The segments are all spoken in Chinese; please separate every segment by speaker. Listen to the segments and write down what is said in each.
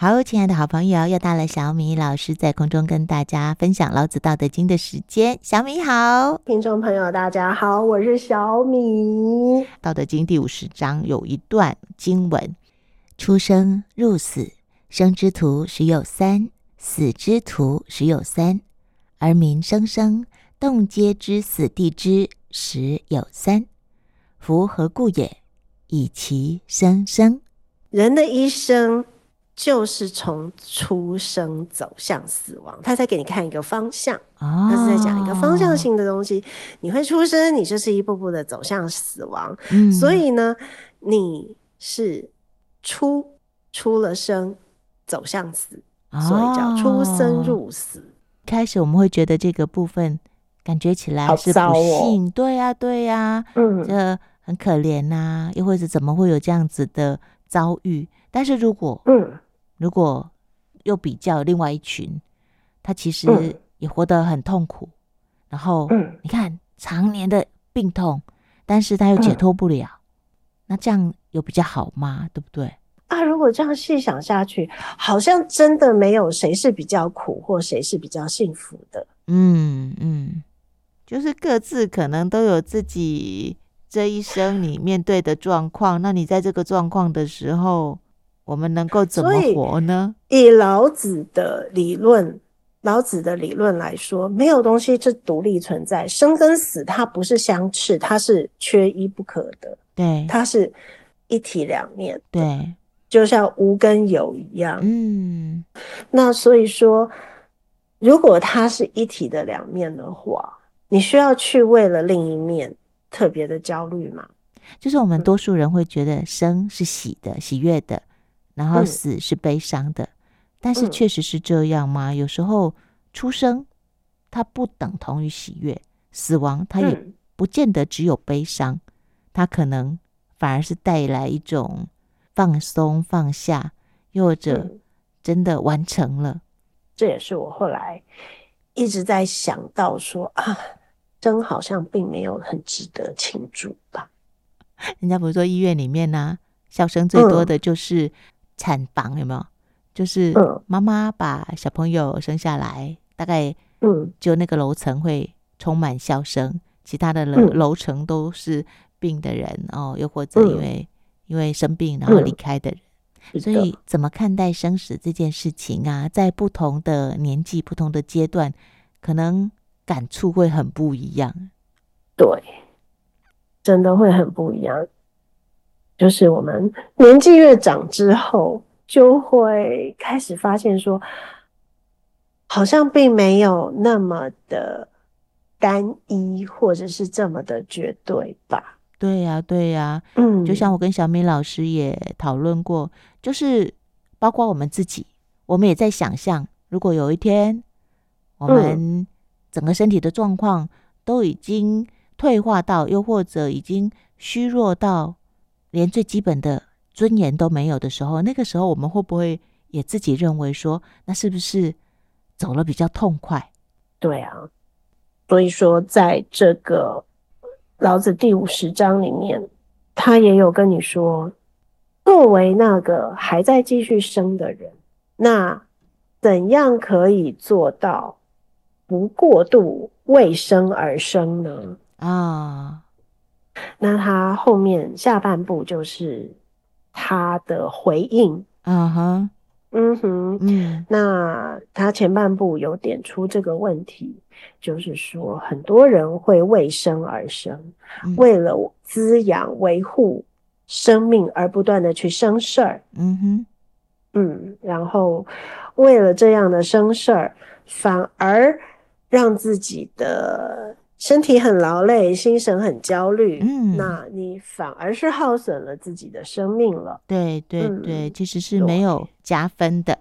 Speaker 1: 好，亲爱的好朋友，又到了小米老师在空中跟大家分享《老子道德经》的时间。小米好，
Speaker 2: 听众朋友大家好，我是小米。
Speaker 1: 《道德经》第五十章有一段经文：“出生入死，生之徒十有三，死之徒十有三，而民生生，动皆知死地之十有三。夫何故也？以其生生。”
Speaker 2: 人的一生。就是从出生走向死亡，他在给你看一个方向，他是在讲一个方向性的东西。你会出生，你就是一步步的走向死亡。嗯，所以呢，你是出出了生，走向死，所以叫出生入死。
Speaker 1: 开始我们会觉得这个部分感觉起来是不幸，对呀，对呀，嗯，这很可怜呐，又或者怎么会有这样子的遭遇？但是如果嗯。如果又比较另外一群，他其实也活得很痛苦，嗯、然后你看常年的病痛，但是他又解脱不了，嗯、那这样有比较好吗？对不对？
Speaker 2: 啊，如果这样细想下去，好像真的没有谁是比较苦，或谁是比较幸福的。
Speaker 1: 嗯嗯，就是各自可能都有自己这一生你面对的状况，那你在这个状况的时候。我们能够怎么活呢？
Speaker 2: 以老子的理论，老子的理论来说，没有东西是独立存在，生跟死它不是相斥，它是缺一不可的。
Speaker 1: 对，
Speaker 2: 它是一体两面。
Speaker 1: 对，
Speaker 2: 就像无跟有一样。
Speaker 1: 嗯，
Speaker 2: 那所以说，如果它是一体的两面的话，你需要去为了另一面特别的焦虑吗？
Speaker 1: 就是我们多数人会觉得生是喜的、喜悦的。然后死是悲伤的，嗯、但是确实是这样吗？嗯、有时候出生它不等同于喜悦，死亡它也不见得只有悲伤，嗯、它可能反而是带来一种放松、放下，又或者真的完成了。嗯、
Speaker 2: 这也是我后来一直在想到说啊，生好像并没有很值得庆祝吧？
Speaker 1: 人家不是说医院里面呢、啊，笑声最多的就是、嗯。产房有没有？就是妈妈把小朋友生下来，嗯、大概嗯就那个楼层会充满笑声，嗯、其他的楼楼层都是病的人哦，又或者因为、嗯、因为生病然后离开的人。嗯、所以怎么看待生死这件事情啊？在不同的年纪、不同的阶段，可能感触会很不一样。
Speaker 2: 对，真的会很不一样。就是我们年纪越长之后，就会开始发现说，好像并没有那么的单一，或者是这么的绝对吧？
Speaker 1: 对呀，对呀，嗯，就像我跟小米老师也讨论过，就是包括我们自己，我们也在想象，如果有一天我们整个身体的状况都已经退化到，又或者已经虚弱到。连最基本的尊严都没有的时候，那个时候我们会不会也自己认为说，那是不是走了比较痛快？
Speaker 2: 对啊，所以说在这个老子第五十章里面，他也有跟你说，作为那个还在继续生的人，那怎样可以做到不过度为生而生呢？
Speaker 1: 啊。
Speaker 2: 那他后面下半部就是他的回应，
Speaker 1: 嗯哼、uh，huh.
Speaker 2: 嗯哼，
Speaker 1: 嗯。
Speaker 2: 那他前半部有点出这个问题，就是说很多人会为生而生，嗯、为了滋养维护生命而不断的去生事儿，
Speaker 1: 嗯哼，
Speaker 2: 嗯，然后为了这样的生事儿，反而让自己的。身体很劳累，心神很焦虑，嗯，那你反而是耗损了自己的生命了。
Speaker 1: 对对对，嗯、其实是没有加分的。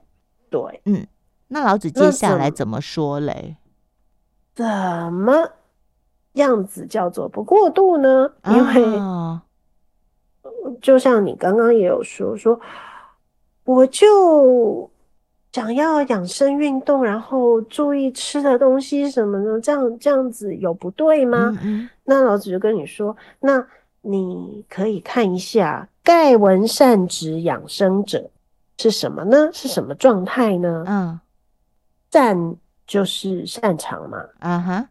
Speaker 2: 对，
Speaker 1: 嗯，那老子接下来怎么说嘞？
Speaker 2: 怎么样子叫做不过度呢？因为，就像你刚刚也有说，说我就。想要养生运动，然后注意吃的东西什么的，这样这样子有不对吗？
Speaker 1: 嗯嗯，
Speaker 2: 那老子就跟你说，那你可以看一下“盖文善止养生者”，是什么呢？是什么状态呢？
Speaker 1: 嗯，
Speaker 2: 善就是擅长嘛。
Speaker 1: 啊哈。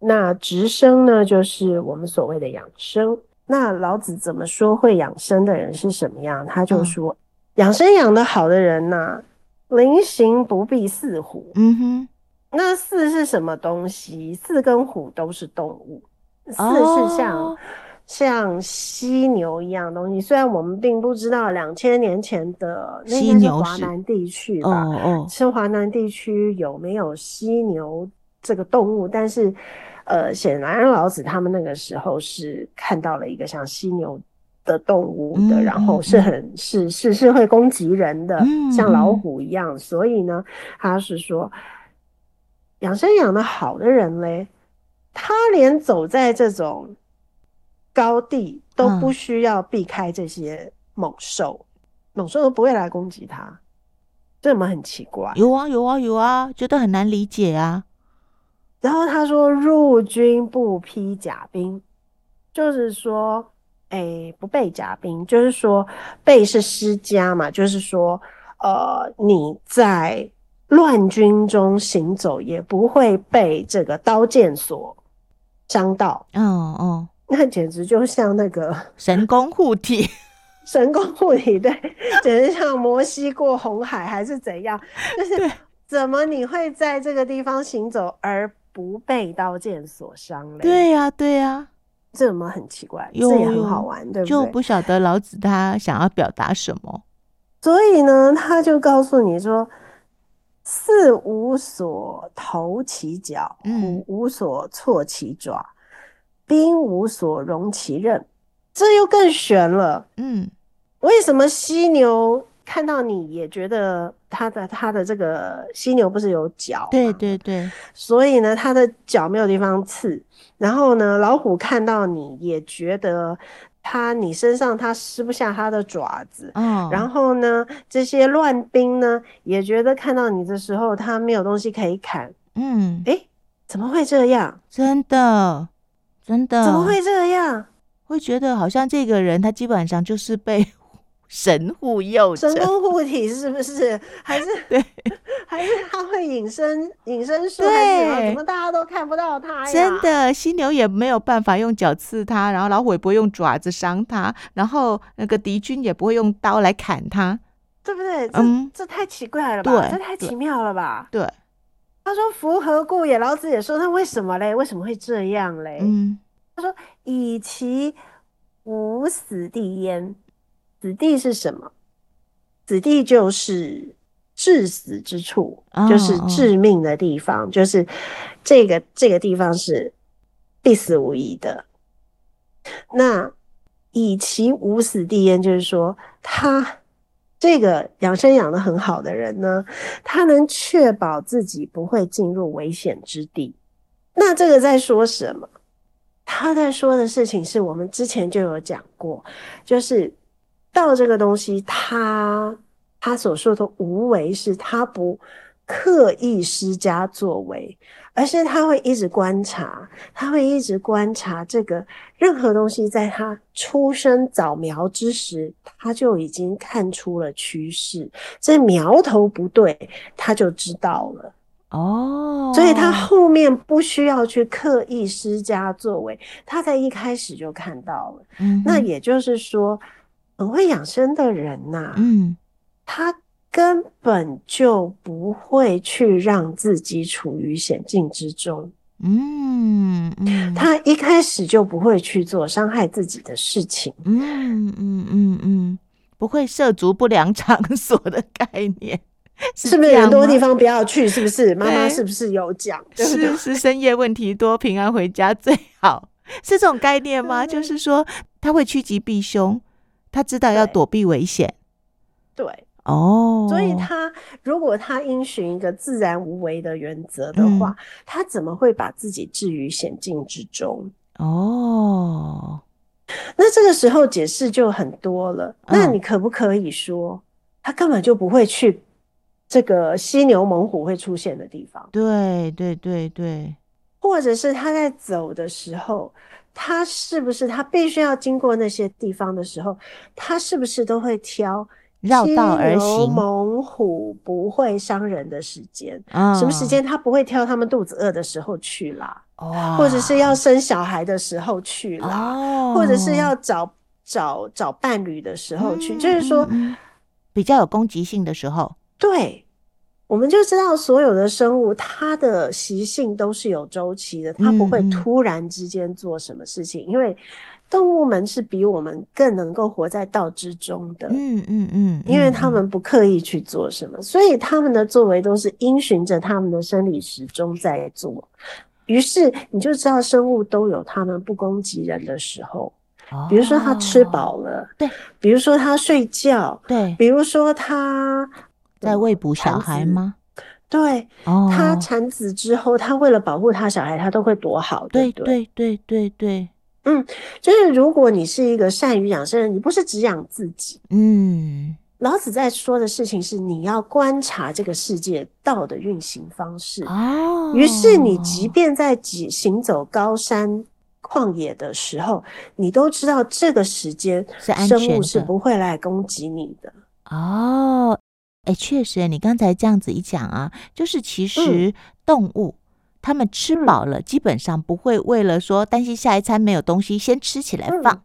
Speaker 2: 那直生呢，就是我们所谓的养生。那老子怎么说会养生的人是什么样？他就说，嗯、养生养得好的人呢、啊，临行不必四虎。
Speaker 1: 嗯哼。
Speaker 2: 那四是什么东西？四跟虎都是动物。四是像、哦、像犀牛一样东西。虽然我们并不知道两千年前的那边是华南地区吧，哦哦，是华南地区有没有犀牛这个动物？但是，呃，显然老子他们那个时候是看到了一个像犀牛的动物的，嗯、然后是很、嗯、是是是会攻击人的，嗯、像老虎一样。所以呢，他是说。养生养的好的人嘞，他连走在这种高地都不需要避开这些猛兽，嗯、猛兽都不会来攻击他，这怎么很奇怪？
Speaker 1: 有啊有啊有啊，觉得很难理解啊。
Speaker 2: 然后他说：“入军不披甲兵，就是说，哎、欸，不备甲兵，就是说备是施加嘛，就是说，呃，你在。”乱军中行走也不会被这个刀剑所伤到。
Speaker 1: 嗯嗯，哦、
Speaker 2: 那简直就像那个
Speaker 1: 神功护体，
Speaker 2: 神功护体，对，简直像摩西过红海还是怎样？就是怎么你会在这个地方行走而不被刀剑所伤嘞？
Speaker 1: 对呀、啊，对呀、啊，
Speaker 2: 这怎么很奇怪？这也很好玩，对不对？
Speaker 1: 就不晓得老子他想要表达什么。
Speaker 2: 所以呢，他就告诉你说。四无所投其脚，五无所措其爪，兵、嗯、无所容其刃，这又更玄了。
Speaker 1: 嗯，
Speaker 2: 为什么犀牛看到你也觉得它的它的这个犀牛不是有角？
Speaker 1: 对对对，
Speaker 2: 所以呢，它的脚没有地方刺。然后呢，老虎看到你也觉得。他，你身上他撕不下他的爪子，
Speaker 1: 嗯，
Speaker 2: 然后呢，这些乱兵呢也觉得看到你的时候，他没有东西可以砍，
Speaker 1: 嗯，
Speaker 2: 诶，怎么会这样？
Speaker 1: 真的，真的，
Speaker 2: 怎么会这样？
Speaker 1: 会觉得好像这个人他基本上就是被。神护佑，
Speaker 2: 神功护体是不是？还是
Speaker 1: 对，
Speaker 2: 还是他会隐身？隐身术？
Speaker 1: 对，
Speaker 2: 怎么大家都看不到他呀？
Speaker 1: 真的，犀牛也没有办法用脚刺他，然后老虎也不会用爪子伤他，然后那个敌军也不会用刀来砍他，
Speaker 2: 对不对？嗯，这太奇怪了吧？
Speaker 1: 对，
Speaker 2: 这太奇妙了吧？
Speaker 1: 对。
Speaker 2: 他说：“福何故也？”老子也说：“那为什么嘞？为什么会这样嘞？”
Speaker 1: 嗯，
Speaker 2: 他说：“以其无死地焉。”死地是什么？子地就是致死之处，oh, 就是致命的地方，oh. 就是这个这个地方是必死无疑的。那以其无死地焉，就是说他这个养生养的很好的人呢，他能确保自己不会进入危险之地。那这个在说什么？他在说的事情是我们之前就有讲过，就是。道这个东西，他他所说的无为，是他不刻意施加作为，而是他会一直观察，他会一直观察这个任何东西，在他出生早苗之时，他就已经看出了趋势，这苗头不对，他就知道了
Speaker 1: 哦，
Speaker 2: 所以他后面不需要去刻意施加作为，他在一开始就看到了。那也就是说。很会养生的人呐、啊，
Speaker 1: 嗯，
Speaker 2: 他根本就不会去让自己处于险境之中，
Speaker 1: 嗯嗯，
Speaker 2: 他一开始就不会去做伤害自己的事情，
Speaker 1: 嗯嗯嗯嗯，不会涉足不良场所的概念，
Speaker 2: 是，是不是很多地方不要去？是不是？妈妈是不是有讲？
Speaker 1: 是是深夜问题多，平安回家最好，是这种概念吗？就是说他会趋吉避凶。他知道要躲避危险，
Speaker 2: 对
Speaker 1: 哦，
Speaker 2: 所以他如果他应循一个自然无为的原则的话，嗯、他怎么会把自己置于险境之中？
Speaker 1: 哦，
Speaker 2: 那这个时候解释就很多了。那你可不可以说，嗯、他根本就不会去这个犀牛猛虎会出现的地方？
Speaker 1: 对对对对，
Speaker 2: 或者是他在走的时候。他是不是他必须要经过那些地方的时候，他是不是都会挑
Speaker 1: 绕道而行，
Speaker 2: 猛虎不会伤人的时间，哦、什么时间？他不会挑他们肚子饿的时候去啦，哦、或者是要生小孩的时候去啦，哦、或者是要找找找伴侣的时候去，嗯、就是说、嗯、
Speaker 1: 比较有攻击性的时候。
Speaker 2: 对，我们就知道所有的生物它的习性都是有周期的，它不会突然之间做什么事情，嗯、因为。动物们是比我们更能够活在道之中的，
Speaker 1: 嗯嗯嗯，
Speaker 2: 因为他们不刻意去做什么，所以他们的作为都是因循着他们的生理时钟在做。于是你就知道生物都有他们不攻击人的时候，比如说他吃饱了，对，比如说他睡觉，对，比如说他
Speaker 1: 在喂哺小孩吗？
Speaker 2: 对，他产子之后，他为了保护他小孩，他都会躲好，对
Speaker 1: 对对对对。
Speaker 2: 嗯，就是如果你是一个善于养生人，你不是只养自己。嗯，老子在说的事情是你要观察这个世界道的运行方式。哦，于是你即便在行走高山旷野的时候，你都知道这个时间生物是不会来攻击你的。
Speaker 1: 哦，哎，确实，你刚才这样子一讲啊，就是其实动物。嗯他们吃饱了，基本上不会为了说担心下一餐没有东西先吃起来放。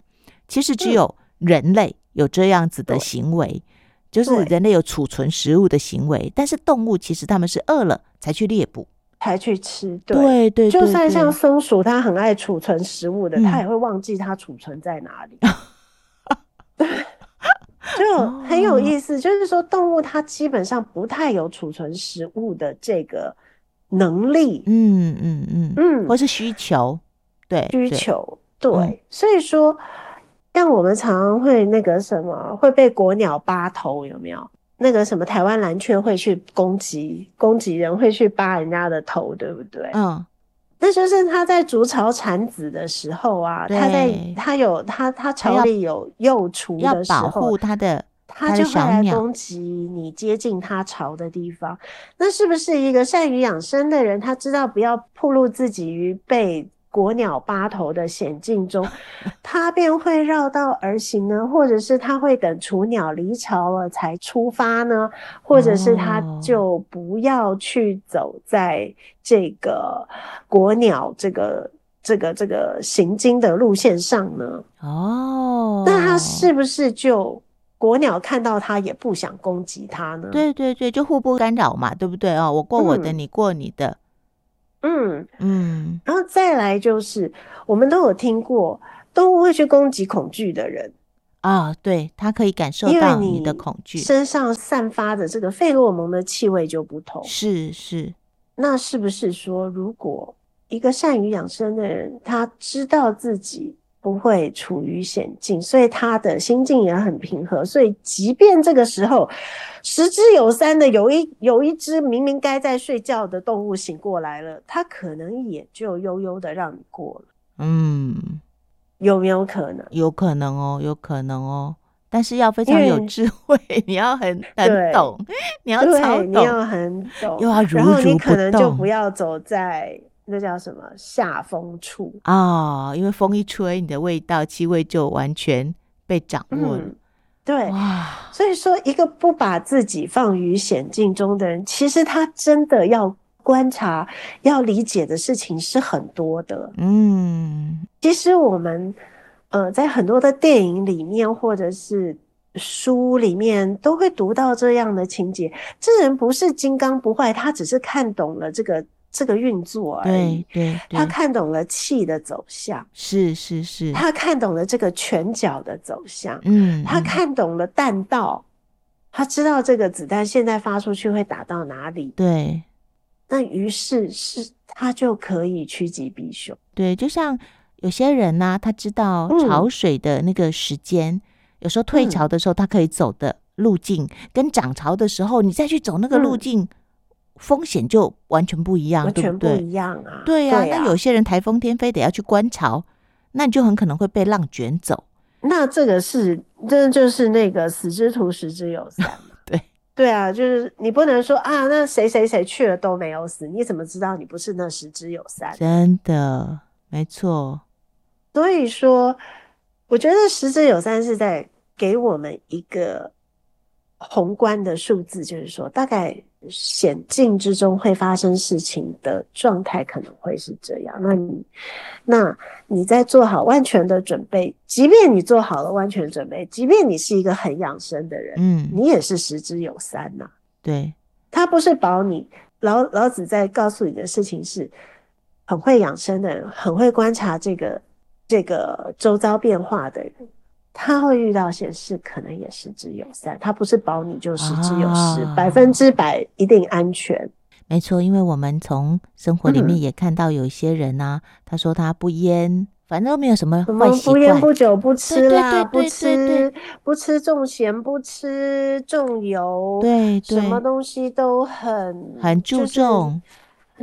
Speaker 1: 其实只有人类有这样子的行为，就是人类有储存食物的行为。但是动物其实他们是饿了才去猎捕，
Speaker 2: 才去吃。对对，就算像松鼠，它很爱储存食物的，它也会忘记它储存在哪里。对，就很有意思。就是说，动物它基本上不太有储存食物的这个。能力，嗯嗯嗯嗯，
Speaker 1: 或是需求，对
Speaker 2: 需求，对，对，所以说，像我们常常会那个什么会被国鸟扒头，有没有？那个什么台湾蓝雀会去攻击攻击人，会去扒人家的头，对不对？嗯，那就是他在筑巢产子的时候啊，他在他有他他巢里有幼雏的时候，要保护
Speaker 1: 他的。
Speaker 2: 他就会来攻击你接近他巢的地方，那是不是一个善于养生的人？他知道不要暴露自己于被国鸟八头的险境中，它便会绕道而行呢？或者是它会等雏鸟离巢了才出发呢？或者是它就不要去走在这个国鸟这个这个这个行经的路线上呢？哦，那他是不是就？国鸟看到它也不想攻击它呢。
Speaker 1: 对对对，就互不干扰嘛，对不对哦？我过我的，嗯、你过你的。
Speaker 2: 嗯嗯，嗯然后再来就是，我们都有听过，动物会去攻击恐惧的人
Speaker 1: 啊。对，它可以感受到你的恐惧，
Speaker 2: 身上散发的这个费洛蒙的气味就不同。
Speaker 1: 是是，
Speaker 2: 那是不是说，如果一个善于养生的人，他知道自己不会处于险境，所以他的心境也很平和。所以，即便这个时候十只有三的有一有一只明明该在睡觉的动物醒过来了，它可能也就悠悠的让你过了。嗯，有没有可能？
Speaker 1: 有可能哦，有可能哦。但是要非常有智慧，嗯、你要很很懂，你要超懂，
Speaker 2: 你要很懂，
Speaker 1: 又要如如
Speaker 2: 然后你可能就不要走在。那叫什么下风处
Speaker 1: 啊、哦？因为风一吹，你的味道气味就完全被掌握了。嗯、
Speaker 2: 对，所以说，一个不把自己放于险境中的人，其实他真的要观察、要理解的事情是很多的。嗯，其实我们呃，在很多的电影里面或者是书里面，都会读到这样的情节：这人不是金刚不坏，他只是看懂了这个。这个运作而已，对对，他看懂了气的走向，
Speaker 1: 是是是，
Speaker 2: 他看懂了这个拳脚的走向，嗯，他看懂了弹道，他知道这个子弹现在发出去会打到哪里，
Speaker 1: 对，
Speaker 2: 那于是是他就可以趋吉避凶，
Speaker 1: 对，就像有些人呢、啊，他知道潮水的那个时间，嗯、有时候退潮的时候，他可以走的路径、嗯、跟涨潮的时候，你再去走那个路径。嗯风险就完全不一样，
Speaker 2: 完全不一样啊！
Speaker 1: 对呀，那有些人台风天非得要去观潮，那你就很可能会被浪卷走。
Speaker 2: 那这个是，真的就是那个死之徒十之有三嘛？
Speaker 1: 对
Speaker 2: 对啊，就是你不能说啊，那谁谁谁去了都没有死，你怎么知道你不是那十之有三？
Speaker 1: 真的，没错。
Speaker 2: 所以说，我觉得十之有三是在给我们一个。宏观的数字，就是说大概险境之中会发生事情的状态可能会是这样。那你，那你在做好万全的准备，即便你做好了万全准备，即便你是一个很养生的人，嗯，你也是十之有三呐、啊。
Speaker 1: 对，
Speaker 2: 他不是保你。老老子在告诉你的事情是，很会养生的人，很会观察这个这个周遭变化的人。他会遇到险事，可能也十之有三。他不是保你就十之有十，啊，百分之百一定安全。
Speaker 1: 没错，因为我们从生活里面也看到有一些人啊，嗯、他说他不烟，反正都没有什么坏习惯，
Speaker 2: 不烟不酒不吃啦，
Speaker 1: 不
Speaker 2: 吃不吃重咸，不吃重油，
Speaker 1: 对，对，
Speaker 2: 什么东西都很
Speaker 1: 很注重。
Speaker 2: 就是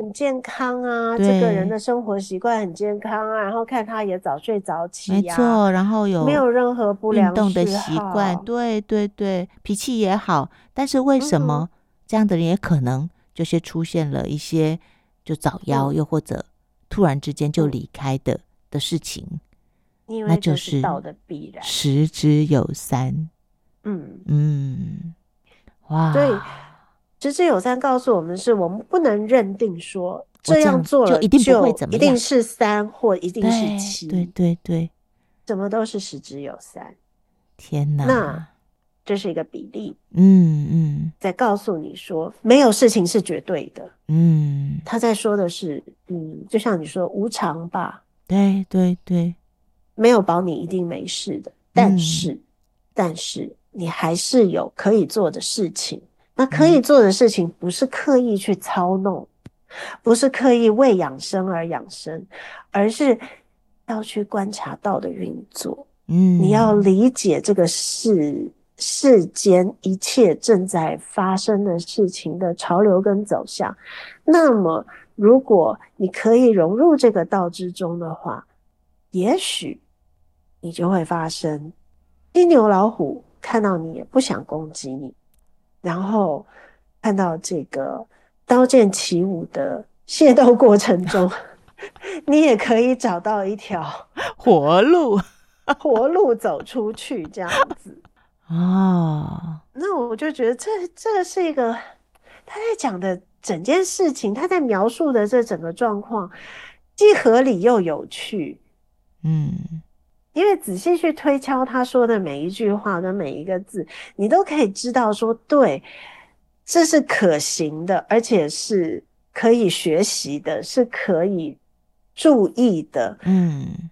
Speaker 2: 很健康啊，这个人的生活习惯很健康啊，然后看他也早睡早起
Speaker 1: 没错，然后有没有
Speaker 2: 任何不良运动的习惯，
Speaker 1: 对对对，脾气也好，但是为什么这样的人也可能就是出现了一些就早夭，又或者突然之间就离开的、嗯、的事情，那就是
Speaker 2: 道的必然，
Speaker 1: 十之有三，
Speaker 2: 嗯。
Speaker 1: 嗯，哇，
Speaker 2: 对。十之有三告诉我们，是我们不能认定说这样做了就一定不会怎么样，一定是三或一定是七，
Speaker 1: 对对对，
Speaker 2: 什么都是十之有三。
Speaker 1: 天哪，
Speaker 2: 那这是一个比例，
Speaker 1: 嗯嗯，
Speaker 2: 在告诉你说没有事情是绝对的，
Speaker 1: 嗯，
Speaker 2: 他在说的是，嗯，就像你说无常吧，
Speaker 1: 对对对，
Speaker 2: 没有保你一定没事的，但是、嗯、但是你还是有可以做的事情。那可以做的事情不是刻意去操弄，不是刻意为养生而养生，而是要去观察道的运作。
Speaker 1: 嗯，
Speaker 2: 你要理解这个世世间一切正在发生的事情的潮流跟走向。那么，如果你可以融入这个道之中的话，也许你就会发生金牛老虎看到你也不想攻击你。然后看到这个刀剑起舞的械斗过程中，你也可以找到一条
Speaker 1: 活路，
Speaker 2: 活路走出去这样子
Speaker 1: 啊。
Speaker 2: 那我就觉得这这是一个他在讲的整件事情，他在描述的这整个状况，既合理又有趣。
Speaker 1: 嗯。
Speaker 2: 因为仔细去推敲他说的每一句话跟每一个字，你都可以知道说，对，这是可行的，而且是可以学习的，是可以注意的。
Speaker 1: 嗯。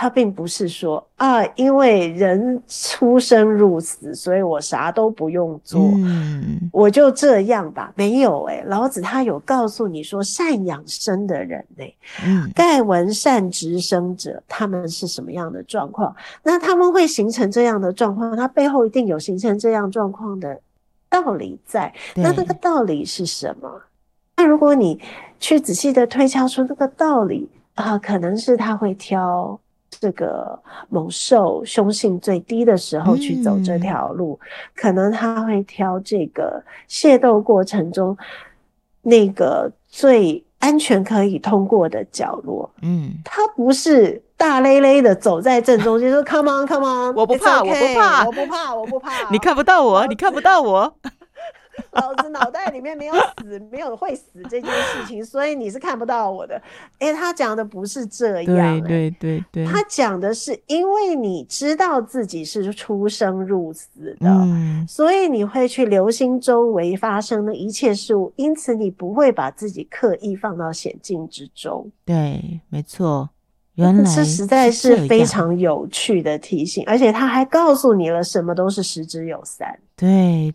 Speaker 2: 他并不是说啊，因为人出生入死，所以我啥都不用做，
Speaker 1: 嗯、
Speaker 2: 我就这样吧。没有诶、欸、老子他有告诉你说，善养生的人呢、欸，
Speaker 1: 嗯，
Speaker 2: 盖闻善直生者，他们是什么样的状况？那他们会形成这样的状况，他背后一定有形成这样状况的道理在。那那个道理是什么？那如果你去仔细的推敲出那个道理啊，可能是他会挑。这个猛兽凶性最低的时候去走这条路，嗯，可能他会挑这个械斗过程中那个最安全可以通过的角落。
Speaker 1: 嗯，
Speaker 2: 他不是大咧咧的走在正中间，说 “Come on, come on”，
Speaker 1: 我不怕，我不怕，
Speaker 2: 我不怕，我不怕，
Speaker 1: 你看不到我，你看不到我。
Speaker 2: 老子脑袋里面没有死，没有会死这件事情，所以你是看不到我的。哎、欸，他讲的不是这样、欸，
Speaker 1: 对对对对，
Speaker 2: 他讲的是因为你知道自己是出生入死的，
Speaker 1: 嗯、
Speaker 2: 所以你会去留心周围发生的一切事物，因此你不会把自己刻意放到险境之中。
Speaker 1: 对，没错，原来
Speaker 2: 这实在是非常有趣的提醒，而且他还告诉你了什么都是十之有三。
Speaker 1: 对，